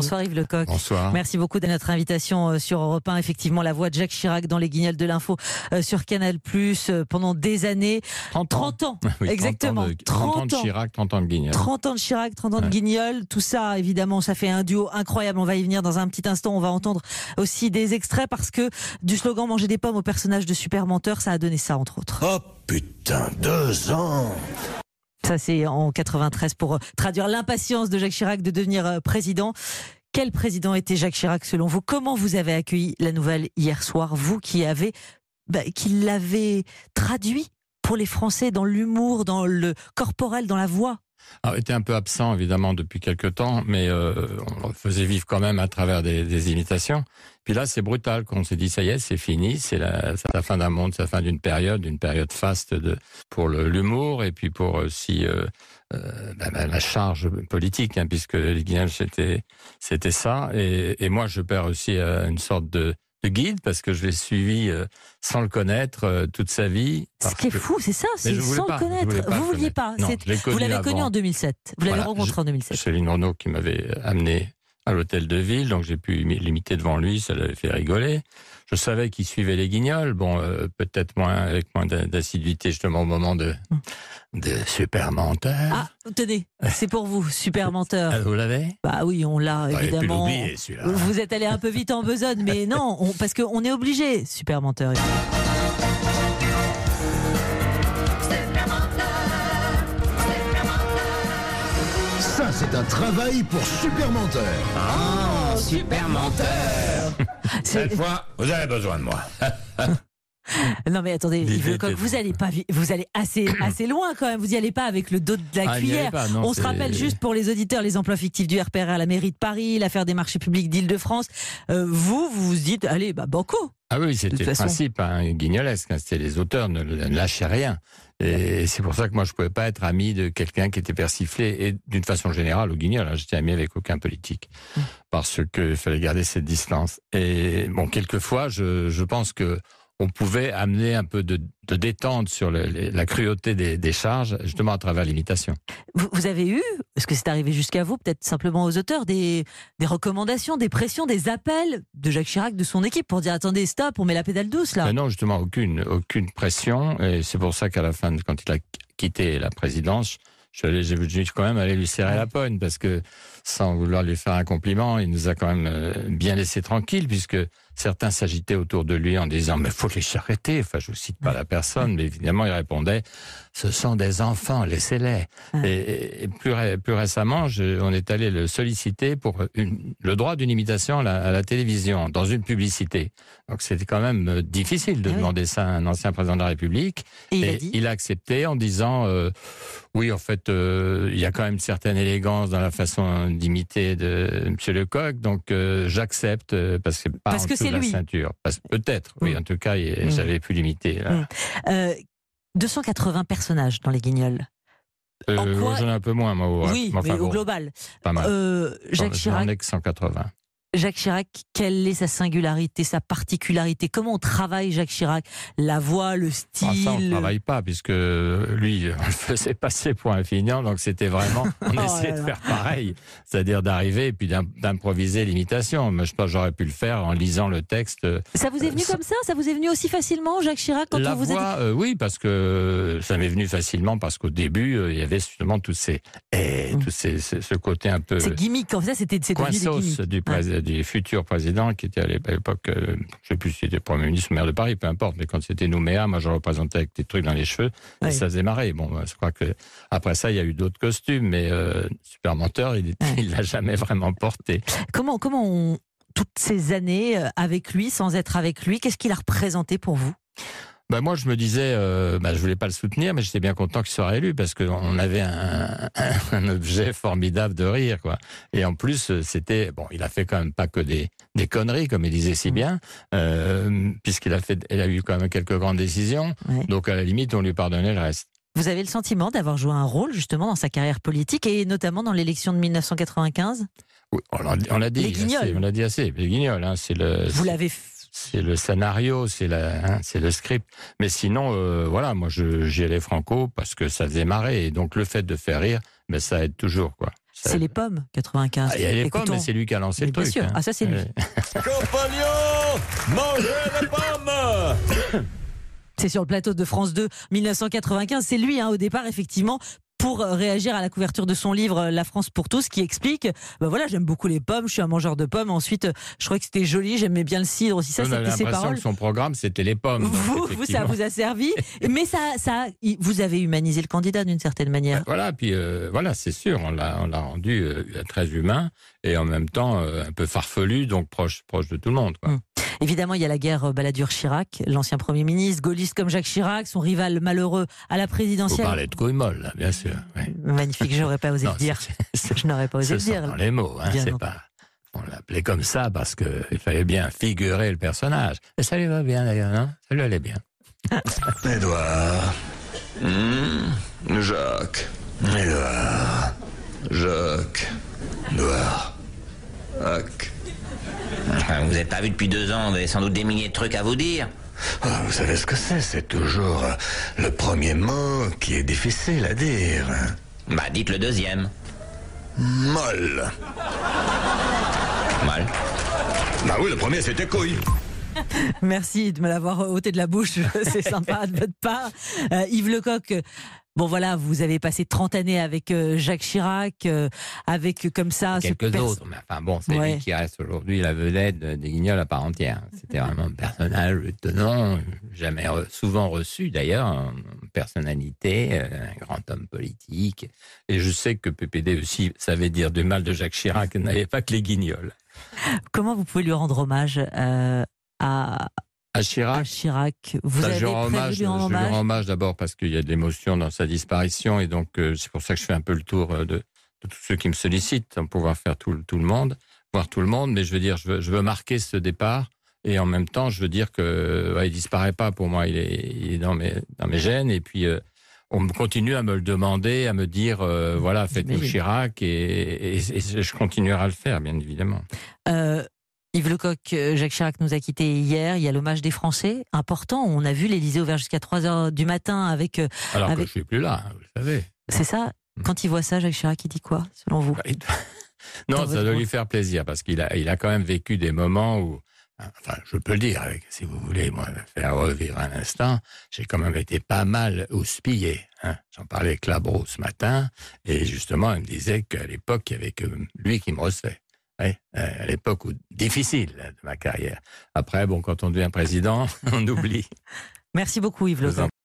Bonsoir Yves Lecoq. Bonsoir. Merci beaucoup de notre invitation euh, sur Europe 1. Effectivement, la voix de Jacques Chirac dans les guignols de l'info euh, sur Canal Plus euh, pendant des années. 30 ans. 30 ans. Oui, 30 Exactement. ans de, 30 ans de 30 ans. Chirac, 30 ans de Guignol. 30 ans de Chirac, 30 ans de. Guignol, tout ça évidemment ça fait un duo incroyable, on va y venir dans un petit instant, on va entendre aussi des extraits parce que du slogan manger des pommes au personnage de super menteur, ça a donné ça entre autres. Oh putain, deux ans Ça c'est en 93 pour euh, traduire l'impatience de Jacques Chirac de devenir euh, président. Quel président était Jacques Chirac selon vous? Comment vous avez accueilli la nouvelle hier soir, vous qui avez bah, qui l'avez traduit pour les Français dans l'humour, dans le corporel, dans la voix? Alors, était un peu absent évidemment depuis quelques temps, mais euh, on le faisait vivre quand même à travers des, des imitations. Puis là, c'est brutal. Qu'on s'est dit, ça y est, c'est fini, c'est la, fin d'un monde, c'est la fin d'une période, une période faste de, pour l'humour et puis pour aussi euh, euh, bah, bah, la charge politique, hein, puisque les c'était, c'était ça. Et, moi, je perds aussi une sorte de, de guide parce que je l'ai suivi euh, sans le connaître euh, toute sa vie. Ce qui est fou, c'est ça, c'est sans pas, le connaître. vous le vouliez pas. Non, Vous l'avez connu en 2007. Vous l'avez Voilà, rencontré en 2007. Céline Renaud qui m'avait amené à l'hôtel de ville, donc j'ai pu imi- l'imiter devant lui, ça l'avait fait rigoler. Je savais qu'il suivait les guignols, bon, euh, peut-être moins avec moins d'a- d'assiduité justement au moment de, de super menteur. Ah, tenez, c'est pour vous, super menteur. Ah, vous l'avez? Bah oui, on l'a pu évidemment. l'oublier, celui-là. Vous êtes allé un peu vite en besogne, mais non, on- parce qu'on est obligé, super menteur. C'est un travail pour super menteur. Oh, super menteur Cette fois, vous avez besoin de moi. Non mais attendez, Yves Lecoq, vous allez pas, vous allez assez, assez loin quand même. Vous y allez pas avec le dos de la Ah, cuillère. allait pas, non, On se rappelle juste pour les auditeurs les emplois fictifs du RPR à la mairie de Paris, l'affaire des marchés publics d'Île-de-France. Euh, vous, vous vous dites, allez, bah banco. Ah oui, De c'était le façon. principe hein, guignolesque. hein, C'était les auteurs ne, ne lâchaient rien. Et c'est pour ça que moi, je pouvais pas être ami de quelqu'un qui était persiflé. Et d'une façon générale, au guignol, hein, j'étais ami avec aucun politique. Mmh. Parce qu'il fallait garder cette distance. Et bon, quelquefois, je, je pense que on pouvait amener un peu de, de détente sur le- la cruauté des, des charges, justement à travers l'imitation. Vous, vous avez eu, est-ce que c'est arrivé jusqu'à vous, peut-être simplement aux auteurs, des, des recommandations, des pressions, des appels de Jacques Chirac, de son équipe, pour dire attendez, stop, on met la pédale douce là. Mais non, justement, aucune, aucune pression. Et c'est pour ça qu'à la fin, quand il a quitté la présidence, j'ai voulu quand même aller lui serrer la poigne parce que, sans vouloir lui faire un compliment, il nous a quand même euh, bien laissé tranquille puisque certains s'agitaient autour de lui en disant mais faut les arrêter. Enfin, je ne cite pas la personne, mais évidemment, il répondait ce sont des enfants, laissez-les. Et, et plus, ré- plus récemment, je- on est allé le solliciter pour une- le droit d'une imitation à la, à la télévision dans une publicité. Donc c'était quand même euh, difficile de Ah oui. demander ça à un ancien président de la République. Et il a Et dit il a accepté en disant euh, oui, en fait, euh, il y a quand même une certaine élégance dans la façon d'imiter de M. Lecoq, donc euh, j'accepte parce que Parce que c'est la ceinture. Peut-être, oui. Mm. En tout cas, il- Mm. j'avais pu l'imiter. Mm. Euh, 280 personnages dans les guignols. Euh, En quoi- J'en ai un peu moins, moi. ouais. oui, Enfin, mais au bon, global. pas mal. Euh, Jacques J'en Chirac, ai que 180. Jacques Chirac, quelle est sa singularité, sa particularité? Comment on travaille Jacques Chirac? La voix, le style Ah, ça, on ne travaille pas, puisque lui, on le faisait passer pour un feignant, donc c'était vraiment, on Oh essayait de faire pareil, c'est-à-dire d'arriver et puis d'im- d'improviser l'imitation. Mais je pense que j'aurais pu le faire en lisant le texte. Ça vous est venu comme ça? Ça vous est venu aussi facilement, Jacques Chirac, quand La on vous a euh, oui, parce que ça m'est venu facilement, parce qu'au début, euh, il y avait justement tous ces, eh, Mm. tous ces, ce, ce côté un peu C'est gimmick, comme ça, c'était coinsos gimmicks. du, prés- du futur président, qui était à l'époque, euh, je sais plus si c'était Premier ministre ou maire de Paris, peu importe, mais quand c'était Nouméa, moi je représentais avec des trucs dans les cheveux, et ça faisait marrer. Bon, bah, je crois que après ça, il y a eu d'autres costumes, mais euh, Super Menteur, il il l'a jamais vraiment porté. Comment, comment on, toutes ces années euh, avec lui, sans être avec lui, qu'est-ce qu'il a représenté pour vous? Bah moi, je me disais, euh, bah, je voulais pas le soutenir, mais j'étais bien content qu'il soit élu parce qu'on avait un, objet formidable de rire, quoi. Et en plus, euh, c'était bon, il a fait quand même pas que des des conneries, comme il disait si bien, euh, puisqu'il a fait, il a eu quand même quelques grandes décisions. Ouais. Donc à la limite, on lui pardonnait le reste. Vous avez le sentiment d'avoir joué un rôle justement dans sa carrière politique et notamment dans l'élection de 1995 Oui, on l'a dit, Les guignols. assez, on l'a dit assez. Les guignols, hein, c'est le. Vous l'avez c'est le scénario, c'est la, hein, c'est le script. Mais sinon, euh, voilà, moi, je, j'y allais franco parce que ça faisait marrer. Et donc, le fait de faire rire, ben, ça aide toujours, quoi. C'est les pommes, 95. Ah, il y a les pommes, Écoutons. mais c'est lui qui a lancé Mais le bien truc. sûr. hein. Ah, ça, c'est lui. Ouais. Compagnons, mangez les pommes C'est sur le plateau de France 2, 1995. C'est lui, hein, au départ, effectivement, pour réagir à la couverture de son livre La France pour tous, qui explique, ben voilà, j'aime beaucoup les pommes, je suis un mangeur de pommes. Ensuite, je trouvais que c'était joli, j'aimais bien le cidre aussi. Ça, c'était ses paroles. que son programme, c'était les pommes. donc, Vous, vous, ça vous a servi, mais ça, ça, vous avez humanisé le candidat d'une certaine manière. Voilà, puis euh, voilà, c'est sûr, on l'a, on l'a rendu euh, très humain et en même temps euh, un peu farfelu, donc proche, proche de tout le monde. Quoi. Mm. Évidemment, il y a la guerre euh, Balladur-Chirac, l'ancien Premier ministre, gaulliste comme Jacques Chirac, son rival malheureux à la Vous présidentielle. parlez de couilles molles, là, bien sûr. ouais. Magnifique, j'aurais pas osé Non, le dire. Je n'aurais pas osé ce le sont dire. dans les mots, hein, c'est pas. On l'appelait comme ça parce que il fallait bien figurer le personnage. Et ça lui va bien d'ailleurs, non? Ça lui allait bien. Édouard. Hmm, Jacques. Édouard. Jacques. Édouard. Jacques. Vous n'êtes pas vu depuis deux ans, vous avez sans doute des milliers de trucs à vous dire. Ah, vous savez ce que c'est C'est toujours euh, le premier mot qui est difficile à dire. Bah, dites le deuxième. Molle. Mal. Bah oui, le premier c'était couille. Merci de me l'avoir ôté de la bouche, c'est sympa de votre part. Euh, Yves Lecoq, bon voilà, vous avez passé 30 années avec euh, Jacques Chirac, euh, avec euh, comme ça... Quelques autres, mais enfin bon, c'est Ouais. lui qui reste aujourd'hui la vedette de- des Guignols à part entière. C'était vraiment un personnage étonnant, jamais re- souvent reçu d'ailleurs, personnalité, un grand homme politique. Et je sais que PPD aussi savait dire du mal de Jacques Chirac, n'avait pas que les Guignols. Comment vous pouvez lui rendre hommage euh, à, À à Chirac, Chirac Vous Bah, avez je lui rends hommage, je lui rends hommage d'abord parce qu'il y a de l'émotion dans sa disparition et donc euh, c'est pour ça que je fais un peu le tour euh, de, de tous ceux qui me sollicitent pour pouvoir faire tout, le- tout le monde, voir tout le monde. Mais je veux dire, je veux, je veux marquer ce départ et en même temps, je veux dire que ouais, il disparaît pas pour moi. Il est, il est dans mes dans mes gènes et puis. euh, on continue à me le demander, à me dire, euh, voilà, faites-nous. Chirac, et, et- et je continuerai à le faire, bien évidemment. Euh, Yves Lecoq, euh, Jacques Chirac nous a quittés hier. Il y a l'hommage des Français, important. On a vu l'Élysée ouvert jusqu'à 3 heures du matin avec. euh, Alors que Avec- je suis plus là, vous le savez. c'est ça Mm. Quand il voit ça, Jacques Chirac, il dit quoi, selon vous? Bah, Non, ça doit lui faire plaisir parce qu'il a, il a quand même vécu des moments où, enfin, je peux le dire, si vous voulez, moi, faire revivre un instant, j'ai quand même été pas mal houspillé. Hein. J'en parlais avec Labro ce matin et justement, il me disait qu'à l'époque, il y avait que lui qui me recevait. Euh, à l'époque difficile de ma carrière. Après, bon, quand on devient président, on oublie. Merci beaucoup, Yves en